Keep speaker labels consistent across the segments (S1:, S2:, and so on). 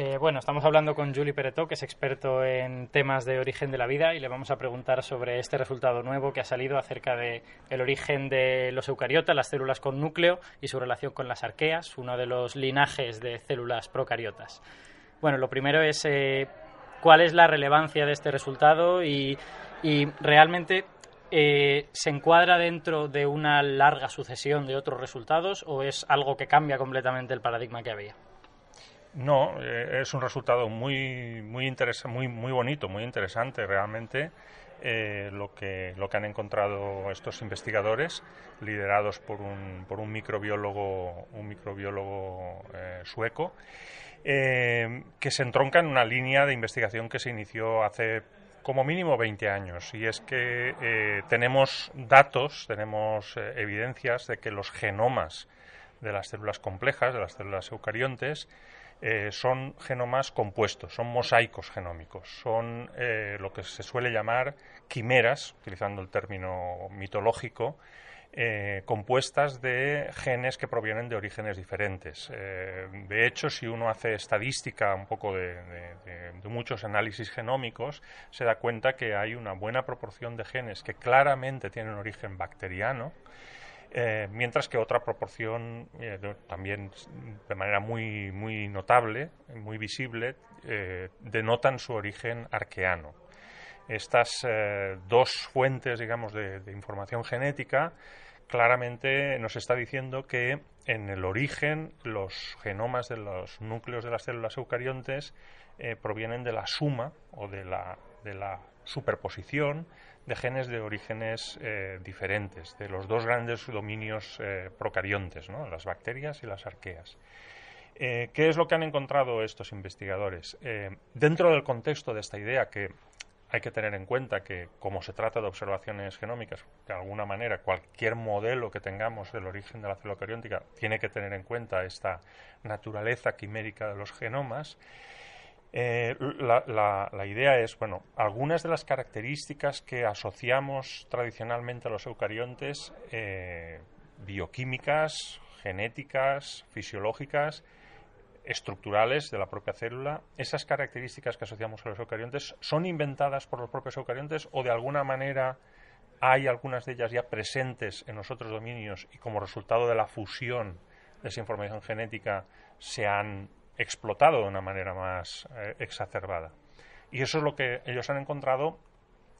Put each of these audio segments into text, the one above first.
S1: Eh, bueno, estamos hablando con Julie Peretó, que es experto en temas de origen de la vida, y le vamos a preguntar sobre este resultado nuevo que ha salido acerca del el origen de los eucariotas, las células con núcleo, y su relación con las arqueas, uno de los linajes de células procariotas. Bueno, lo primero es eh, cuál es la relevancia de este resultado y, realmente eh, ¿se encuadra dentro de una larga sucesión de otros resultados o es algo que cambia completamente el paradigma que había?
S2: No, eh, es un resultado muy, muy, muy, muy bonito, muy interesante realmente. Eh, lo, que, lo que han encontrado estos investigadores, liderados por un, por un microbiólogo, un microbiólogo eh, sueco, que se entronca en una línea de investigación que se inició hace como mínimo 20 años. Y es que tenemos datos, tenemos evidencias de que los genomas de las células complejas, de las células eucariontes, eh, son genomas compuestos, son mosaicos genómicos, son eh, lo que se suele llamar quimeras, utilizando el término mitológico, eh, compuestas de genes que provienen de orígenes diferentes. de hecho, si uno hace estadística un poco de, de, muchos análisis genómicos, se da cuenta que hay una buena proporción de genes que claramente tienen origen bacteriano eh, mientras que otra proporción, eh, también de manera muy, muy notable, muy visible, eh, denotan su origen arqueano. Estas dos fuentes, digamos, de, información genética claramente nos está diciendo que en el origen los genomas de los núcleos de las células eucariontes provienen de la suma o de la superposición de genes de orígenes eh, diferentes, de los dos grandes dominios eh, procariontes, las bacterias y las arqueas. Eh, ¿Qué es lo que han encontrado estos investigadores? dentro del contexto de esta idea que hay que tener en cuenta que, como se trata de observaciones genómicas, de alguna manera cualquier modelo que tengamos del origen de la célula tiene que tener en cuenta esta naturaleza quimérica de los genomas, eh, la, idea es, bueno, algunas de las características que asociamos tradicionalmente a los eucariontes, eh, bioquímicas, genéticas, fisiológicas, estructurales de la propia célula, esas características que asociamos a los eucariontes son inventadas por los propios eucariontes o de alguna manera hay algunas de ellas ya presentes en los otros dominios y como resultado de la fusión de esa información genética se han explotado de una manera más eh, exacerbada. Y eso es lo que ellos han encontrado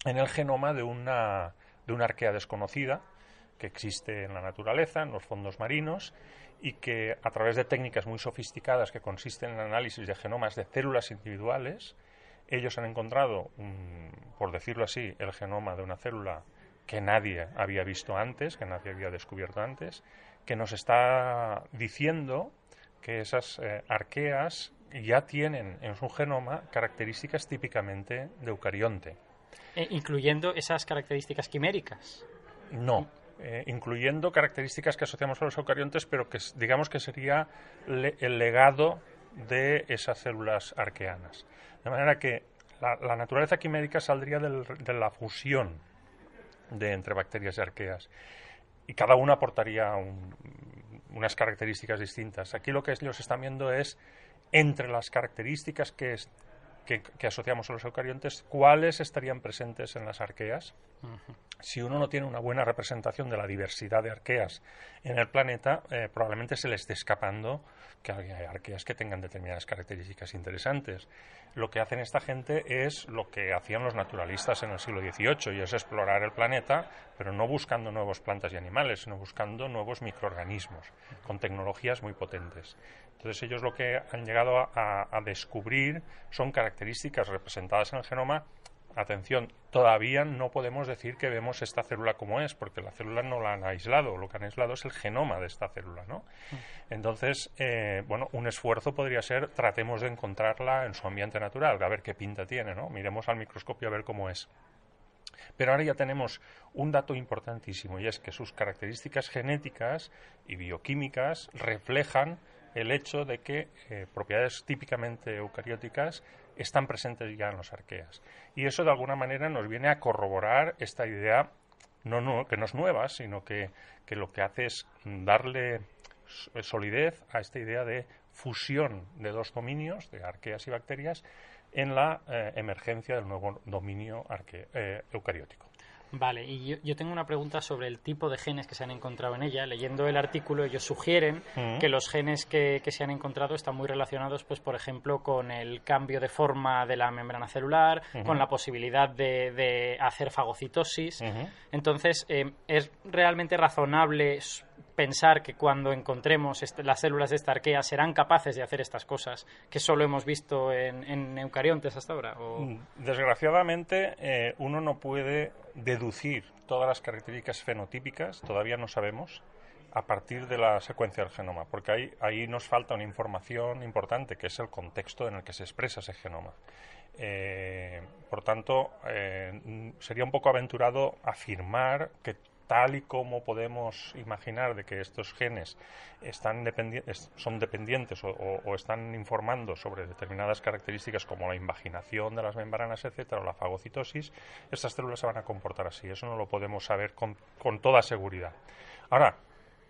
S2: en el genoma de una, de una arquea desconocida que existe en la naturaleza, en los fondos marinos, y que a través de técnicas muy sofisticadas que consisten en el análisis de genomas de células individuales, ellos han encontrado, por decirlo así, el genoma de una célula que nadie había visto antes, que nadie había descubierto antes, que nos está diciendo que esas eh, arqueas ya tienen en su genoma características típicamente de eucarionte.
S1: Eh, ¿Incluyendo esas características quiméricas?
S2: No, eh, incluyendo características que asociamos a los eucariontes, pero que digamos que sería el legado de esas células arqueanas. De manera que la, naturaleza quimérica saldría de la fusión de entre bacterias y arqueas. Y cada una aportaría un, unas características distintas. Aquí lo que ellos están viendo es entre las características que, que, asociamos a los eucariontes, cuáles estarían presentes en las arqueas. Si uno no tiene una buena representación de la diversidad de arqueas en el planeta, eh, probablemente se le esté escapando que hay arqueas que tengan determinadas características interesantes. Lo que hacen esta gente es lo que hacían los naturalistas en el siglo XVIII, y es explorar el planeta, pero no buscando nuevas plantas y animales, sino buscando nuevos microorganismos, con tecnologías muy potentes. Entonces ellos lo que han llegado a, descubrir son características representadas en el genoma atención, todavía no podemos decir que vemos esta célula como es, porque la célula no la han aislado, lo que han aislado es el genoma de esta célula, ¿no? Mm. Entonces, eh, bueno, un esfuerzo podría ser tratemos de encontrarla en su ambiente natural, a ver qué pinta tiene, ¿no? Miremos al microscopio a ver cómo es. Pero ahora ya tenemos un dato importantísimo y es que sus características genéticas y bioquímicas reflejan el hecho de que eh, propiedades típicamente eucarióticas están presentes ya en los arqueas. Y eso de alguna manera nos viene a corroborar esta idea, no, que no es nueva, sino que, lo que hace es darle solidez a esta idea de fusión de dos dominios, de arqueas y bacterias, en la eh, emergencia del nuevo dominio eh, eucariótico.
S1: Vale, y yo, tengo una pregunta sobre el tipo de genes que se han encontrado en ella. Leyendo el artículo, ellos sugieren que los genes que, se han encontrado están muy relacionados, pues, por ejemplo, con el cambio de forma de la membrana celular, con la posibilidad de, hacer fagocitosis. Entonces, eh, ¿es realmente razonable pensar que cuando encontremos este, las células de esta arquea serán capaces de hacer estas cosas que solo hemos visto en, eucariontes hasta ahora? Mm,
S2: desgraciadamente, eh, uno no puede deducir todas las características fenotípicas, todavía no sabemos, a partir de la secuencia del genoma, porque ahí, ahí nos falta una información importante, que es el contexto en el que se expresa ese genoma. Eh, por tanto, eh, sería un poco aventurado afirmar que tal y como podemos imaginar de que estos genes están son dependientes o, están informando sobre determinadas características como la invaginación de las membranas, etcétera, o la fagocitosis, estas células se van a comportar así. Eso no lo podemos saber con, con toda seguridad. Ahora,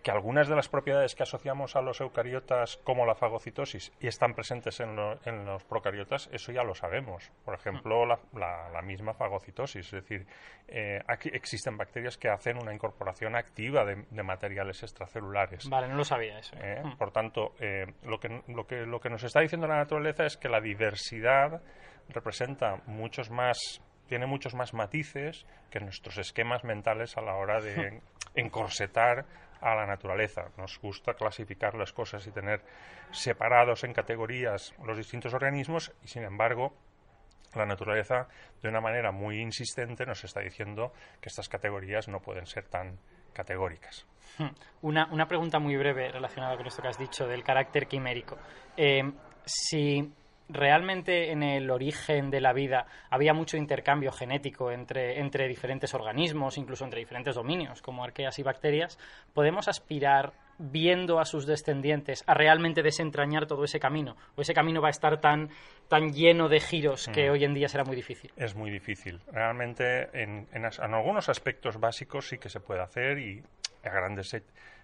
S2: que algunas de las propiedades que asociamos a los eucariotas como la fagocitosis y están presentes en, los procariotas, eso ya lo sabemos. Por ejemplo, mm. la, misma fagocitosis, es decir, eh, aquí existen bacterias que hacen una incorporación activa de, materiales extracelulares.
S1: Vale, no lo sabía eso.
S2: Eh, mm. Por tanto, eh, lo, que, lo, que, lo que nos está diciendo la naturaleza es que la diversidad representa muchos más tiene muchos más matices que nuestros esquemas mentales a la hora de encorsetar a la naturaleza. Nos gusta clasificar las cosas y tener separados en categorías los distintos organismos y, sin embargo, la naturaleza, de una manera muy insistente, nos está diciendo que estas categorías no pueden ser tan categóricas.
S1: Hmm. Una, una pregunta muy breve relacionada con esto que has dicho del carácter quimérico. Eh, si realmente en el origen de la vida había mucho intercambio genético entre, entre diferentes organismos, incluso entre diferentes dominios, como arqueas y bacterias, podemos aspirar viendo a sus descendientes a realmente desentrañar todo ese camino o ese camino va a estar tan tan lleno de giros que mm. hoy en día será muy difícil
S2: es muy difícil. Realmente en, en, en algunos aspectos básicos sí que se puede hacer y a grandes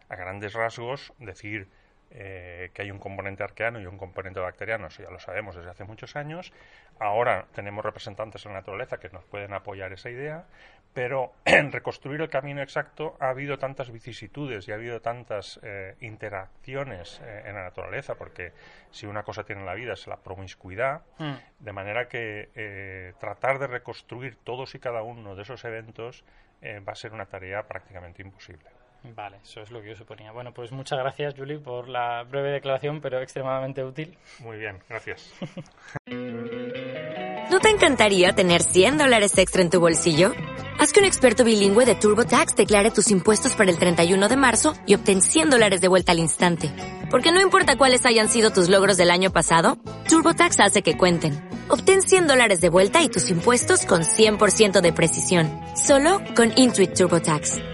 S2: a grandes rasgos decir eh, que hay un componente arqueano y un componente bacteriano, eso ya lo sabemos desde hace muchos años. Ahora tenemos representantes en la naturaleza que nos pueden apoyar esa idea, pero en reconstruir el camino exacto ha habido tantas vicisitudes y ha habido tantas eh, interacciones eh, en la naturaleza, porque si una cosa tiene la vida es la promiscuidad, mm. de manera que tratar de reconstruir todos y cada uno de esos eventos va a ser una tarea prácticamente imposible.
S1: Vale, eso es lo que yo suponía. Bueno, pues muchas gracias, Julie, por la breve declaración, pero extremadamente útil.
S2: Muy bien, gracias.
S3: ¿No te encantaría tener 100 dólares extra en tu bolsillo? Haz que un experto bilingüe de TurboTax declare tus impuestos para el 31 de marzo y obtén 100 dólares de vuelta al instante. Porque no importa cuáles hayan sido tus logros del año pasado, TurboTax hace que cuenten. Obtén 100 dólares de vuelta y tus impuestos con 100% de precisión. Solo con Intuit TurboTax.